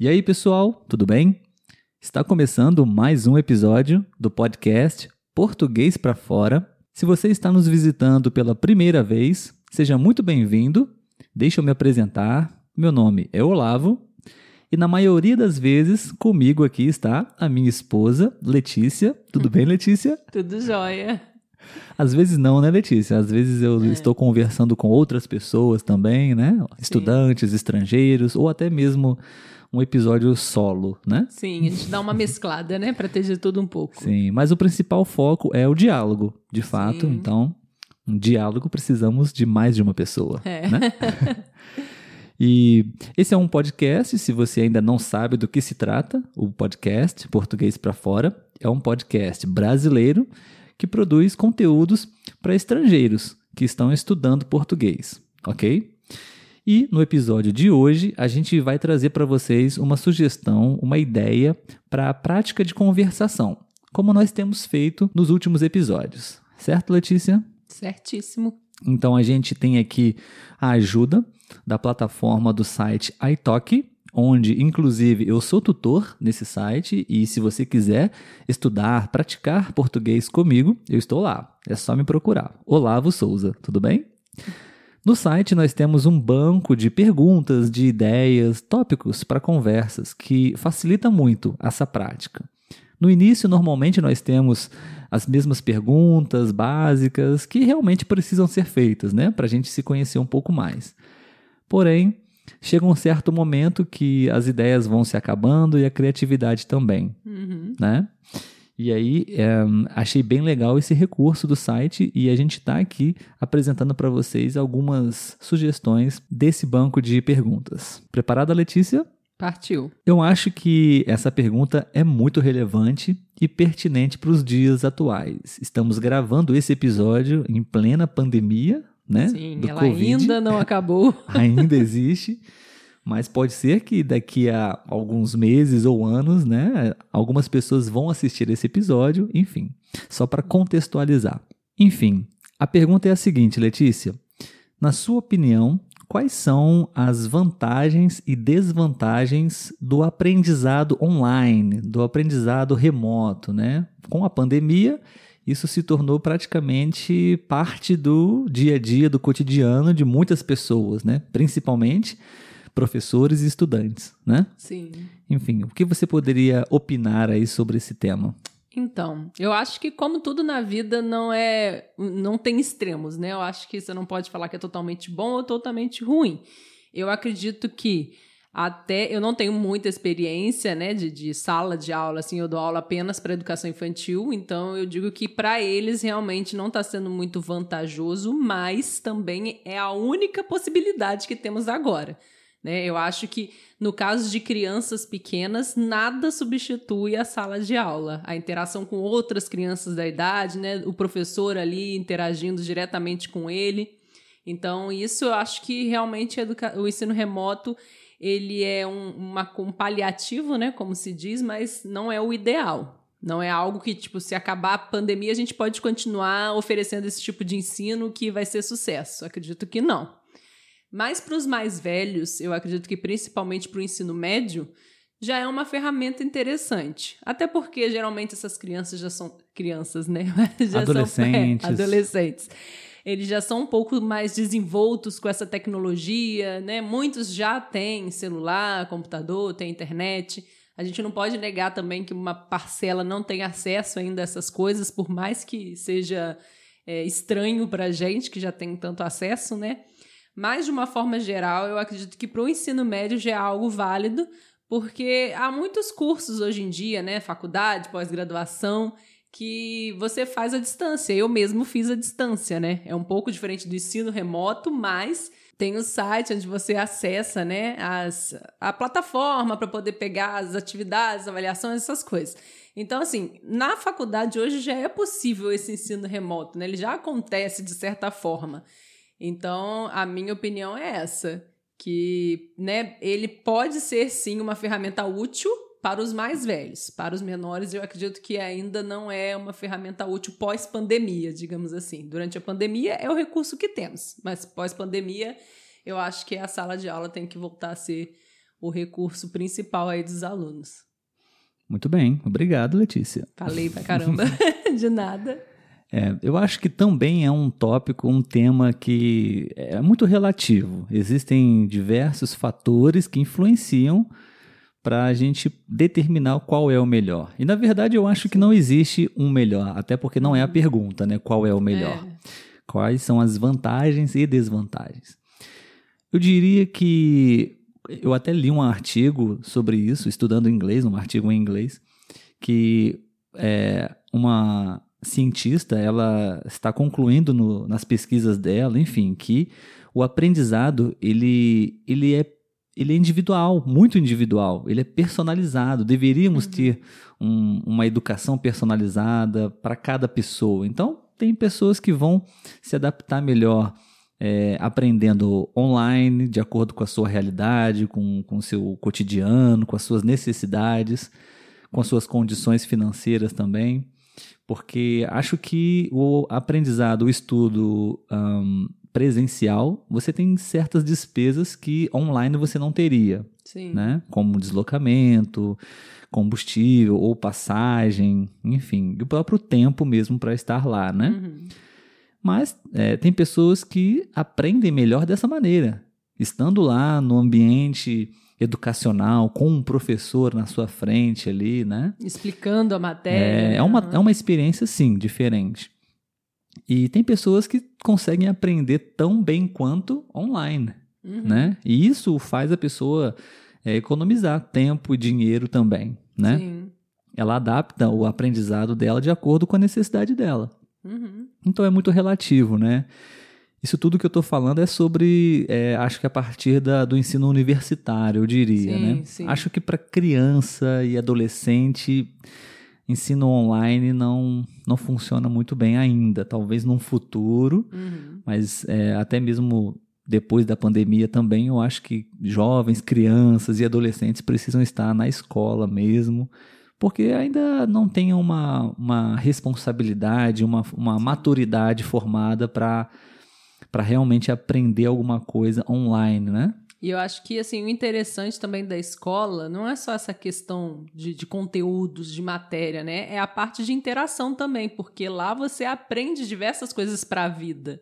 E aí, pessoal, tudo bem? Está começando mais um episódio do podcast Português para Fora. Se você está nos visitando pela primeira vez, seja muito bem-vindo. Deixa eu me apresentar. Meu nome é Olavo e na maioria das vezes comigo aqui está a minha esposa, Letícia. Tudo bem, Letícia? Tudo jóia. Às vezes não, né, Letícia? Às vezes eu é. estou conversando com outras pessoas também, né? Sim. Estudantes, estrangeiros, ou até mesmo um episódio solo, né? Sim, a gente dá uma mesclada, né? Para ter de tudo um pouco. Sim, mas o principal foco é o diálogo, de fato. Sim. Então, um diálogo precisamos de mais de uma pessoa, é. né? E esse é um podcast, se você ainda não sabe do que se trata, o podcast Português para Fora é um podcast brasileiro que produz conteúdos para estrangeiros que estão estudando português, ok? E no episódio de hoje, a gente vai trazer para vocês uma sugestão, uma ideia para a prática de conversação, como nós temos feito nos últimos episódios. Certo, Letícia? Certíssimo. Então a gente tem aqui a ajuda da plataforma do site iTalk, onde inclusive eu sou tutor nesse site e se você quiser estudar, praticar português comigo, eu estou lá. É só me procurar. Olavo Souza, tudo bem? No site nós temos um banco de perguntas, de ideias, tópicos para conversas que facilita muito essa prática. No início, normalmente nós temos as mesmas perguntas básicas que realmente precisam ser feitas, né, para a gente se conhecer um pouco mais. Porém, chega um certo momento que as ideias vão se acabando e a criatividade também, uhum. né? E aí, é, achei bem legal esse recurso do site e a gente está aqui apresentando para vocês algumas sugestões desse banco de perguntas. Preparada, Letícia? Partiu. Eu acho que essa pergunta é muito relevante e pertinente para os dias atuais. Estamos gravando esse episódio em plena pandemia, né? Sim, ela COVID. ainda não acabou. ainda existe. Mas pode ser que daqui a alguns meses ou anos, né, algumas pessoas vão assistir esse episódio, enfim, só para contextualizar. Enfim, a pergunta é a seguinte, Letícia: na sua opinião, quais são as vantagens e desvantagens do aprendizado online, do aprendizado remoto, né? Com a pandemia, isso se tornou praticamente parte do dia a dia, do cotidiano de muitas pessoas, né? Principalmente professores e estudantes, né? Sim. Enfim, o que você poderia opinar aí sobre esse tema? Então, eu acho que como tudo na vida não é, não tem extremos, né? Eu acho que você não pode falar que é totalmente bom ou totalmente ruim. Eu acredito que até eu não tenho muita experiência, né, de, de sala de aula, assim, eu dou aula apenas para educação infantil, então eu digo que para eles realmente não está sendo muito vantajoso, mas também é a única possibilidade que temos agora. Né? Eu acho que no caso de crianças pequenas, nada substitui a sala de aula. A interação com outras crianças da idade, né? o professor ali interagindo diretamente com ele. Então, isso eu acho que realmente o ensino remoto ele é um, uma, um paliativo, né, como se diz, mas não é o ideal. Não é algo que, tipo, se acabar a pandemia, a gente pode continuar oferecendo esse tipo de ensino que vai ser sucesso. Acredito que não. Mas para os mais velhos, eu acredito que principalmente para o ensino médio, já é uma ferramenta interessante. Até porque geralmente essas crianças já são crianças, né? já adolescentes. São, é, adolescentes eles já são um pouco mais desenvoltos com essa tecnologia, né? Muitos já têm celular, computador, têm internet. A gente não pode negar também que uma parcela não tem acesso ainda a essas coisas, por mais que seja é, estranho para a gente que já tem tanto acesso, né? Mas, de uma forma geral, eu acredito que para o ensino médio já é algo válido, porque há muitos cursos hoje em dia, né? Faculdade, pós-graduação, que você faz à distância. Eu mesmo fiz à distância, né? É um pouco diferente do ensino remoto, mas tem o site onde você acessa, né, as, a plataforma para poder pegar as atividades, avaliações, essas coisas. Então, assim, na faculdade hoje já é possível esse ensino remoto, né? Ele já acontece de certa forma. Então, a minha opinião é essa, que, né, ele pode ser sim uma ferramenta útil, para os mais velhos. Para os menores, eu acredito que ainda não é uma ferramenta útil pós-pandemia, digamos assim. Durante a pandemia é o recurso que temos, mas pós-pandemia, eu acho que a sala de aula tem que voltar a ser o recurso principal aí dos alunos. Muito bem, obrigado, Letícia. Falei pra caramba, de nada. É, eu acho que também é um tópico, um tema que é muito relativo. Existem diversos fatores que influenciam para a gente determinar qual é o melhor. E na verdade eu acho que não existe um melhor, até porque não é a uhum. pergunta, né? Qual é o melhor? É. Quais são as vantagens e desvantagens? Eu diria que eu até li um artigo sobre isso, estudando inglês, um artigo em inglês, que é, uma cientista ela está concluindo no, nas pesquisas dela, enfim, que o aprendizado ele, ele é ele é individual, muito individual, ele é personalizado. Deveríamos uhum. ter um, uma educação personalizada para cada pessoa. Então, tem pessoas que vão se adaptar melhor é, aprendendo online, de acordo com a sua realidade, com, o seu cotidiano, com as suas necessidades, com as suas condições financeiras também. Porque acho que o aprendizado, o estudo um, presencial, você tem certas despesas que online você não teria. Sim. Né? Como deslocamento, combustível ou passagem, enfim, e o próprio tempo mesmo para estar lá, né? Uhum. Mas é, tem pessoas que aprendem melhor dessa maneira, estando lá no ambiente educacional, com um professor na sua frente ali, né? Explicando a matéria. É, é, uma, é uma experiência, sim, diferente. E tem pessoas que conseguem aprender tão bem quanto online, uhum. né? E isso faz a pessoa é, economizar tempo e dinheiro também, né? Sim. Ela adapta o aprendizado dela de acordo com a necessidade dela. Uhum. Então é muito relativo, né? Isso tudo que eu estou falando é sobre, é, acho que a partir da, do ensino universitário, eu diria, sim, né? Sim. Acho que para criança e adolescente, ensino online não, não funciona muito bem ainda. Talvez num futuro, uhum. mas é, até mesmo depois da pandemia também, eu acho que jovens, crianças e adolescentes precisam estar na escola mesmo, porque ainda não tem uma, uma responsabilidade, uma, uma maturidade formada para realmente aprender alguma coisa online, né? E eu acho que assim, o interessante também da escola não é só essa questão de, de conteúdos, de matéria, né? É a parte de interação também, porque lá você aprende diversas coisas para a vida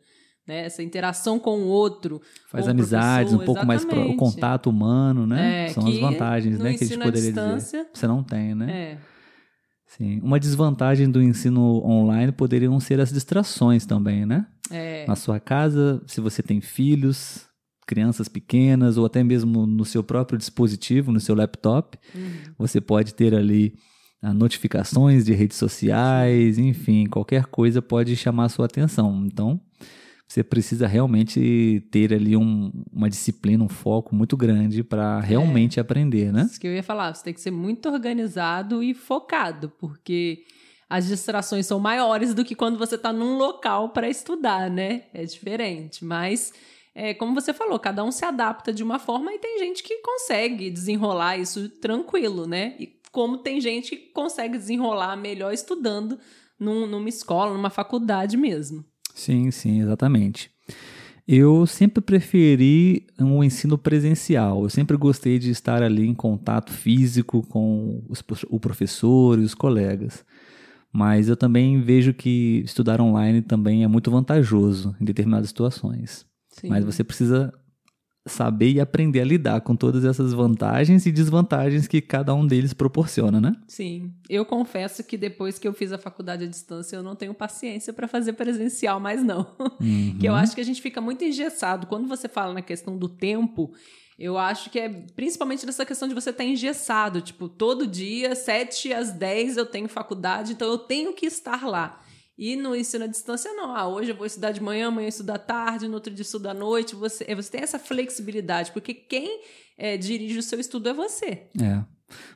né? Essa interação com o outro. Faz amizades, um pouco mais pro, o contato humano, né? É, São as vantagens, né? Que a gente poderia dizer. Você não tem, né? É. Sim. Uma desvantagem do ensino online poderiam ser as distrações também, né? É. Na sua casa, se você tem filhos, crianças pequenas, ou até mesmo no seu próprio dispositivo, no seu laptop, uhum. você pode ter ali ah, notificações de redes sociais, enfim, qualquer coisa pode chamar a sua atenção. Então, você precisa realmente ter ali um, uma disciplina, um foco muito grande para realmente é, aprender, né? Isso que eu ia falar, você tem que ser muito organizado e focado, porque as distrações são maiores do que quando você está num local para estudar, né? É diferente, mas é, como você falou, cada um se adapta de uma forma e tem gente que consegue desenrolar isso tranquilo, né? E como tem gente que consegue desenrolar melhor estudando num, numa escola, numa faculdade mesmo. Sim, sim, exatamente. Eu sempre preferi um ensino presencial. Eu sempre gostei de estar ali em contato físico com os, o professor e os colegas. Mas eu também vejo que estudar online também é muito vantajoso em determinadas situações. Sim. Mas você precisa saber e aprender a lidar com todas essas vantagens e desvantagens que cada um deles proporciona, né? Sim. Eu confesso que depois que eu fiz a faculdade à distância, eu não tenho paciência para fazer presencial mais não. Uhum. que eu acho que a gente fica muito engessado. Quando você fala na questão do tempo, eu acho que é principalmente nessa questão de você estar tá engessado. Tipo, todo dia, 7 às 10 eu tenho faculdade, então eu tenho que estar lá. E no ensino à distância, não. Ah, hoje eu vou estudar de manhã, amanhã eu estudo à tarde, no outro dia estudo à noite. Você, é, você tem essa flexibilidade, porque quem é, dirige o seu estudo é você. É.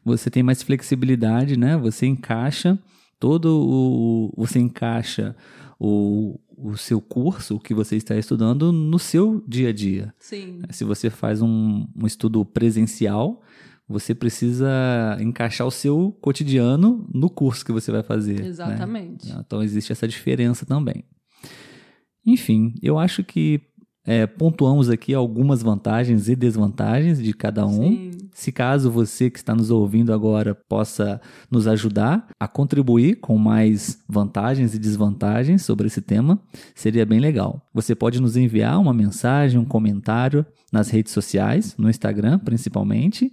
Você tem mais flexibilidade, né? Você encaixa todo o. Você encaixa o, o seu curso, o que você está estudando, no seu dia a dia. Sim. Se você faz um, um estudo presencial, você precisa encaixar o seu cotidiano no curso que você vai fazer. Né? Exatamente. Né? Então existe essa diferença também. Enfim, eu acho que é, pontuamos aqui algumas vantagens e desvantagens de cada um. Sim. Se caso você que está nos ouvindo agora possa nos ajudar a contribuir com mais vantagens e desvantagens sobre esse tema, seria bem legal. Você pode nos enviar uma mensagem, um comentário nas redes sociais, no Instagram principalmente,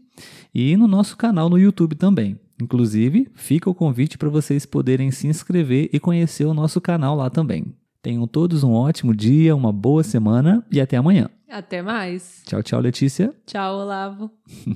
e no nosso canal no YouTube também. Inclusive, fica o convite para vocês poderem se inscrever e conhecer o nosso canal lá também. Tenham todos um ótimo dia, uma boa semana e até amanhã. Até mais. Tchau, tchau, Letícia. Tchau, Olavo.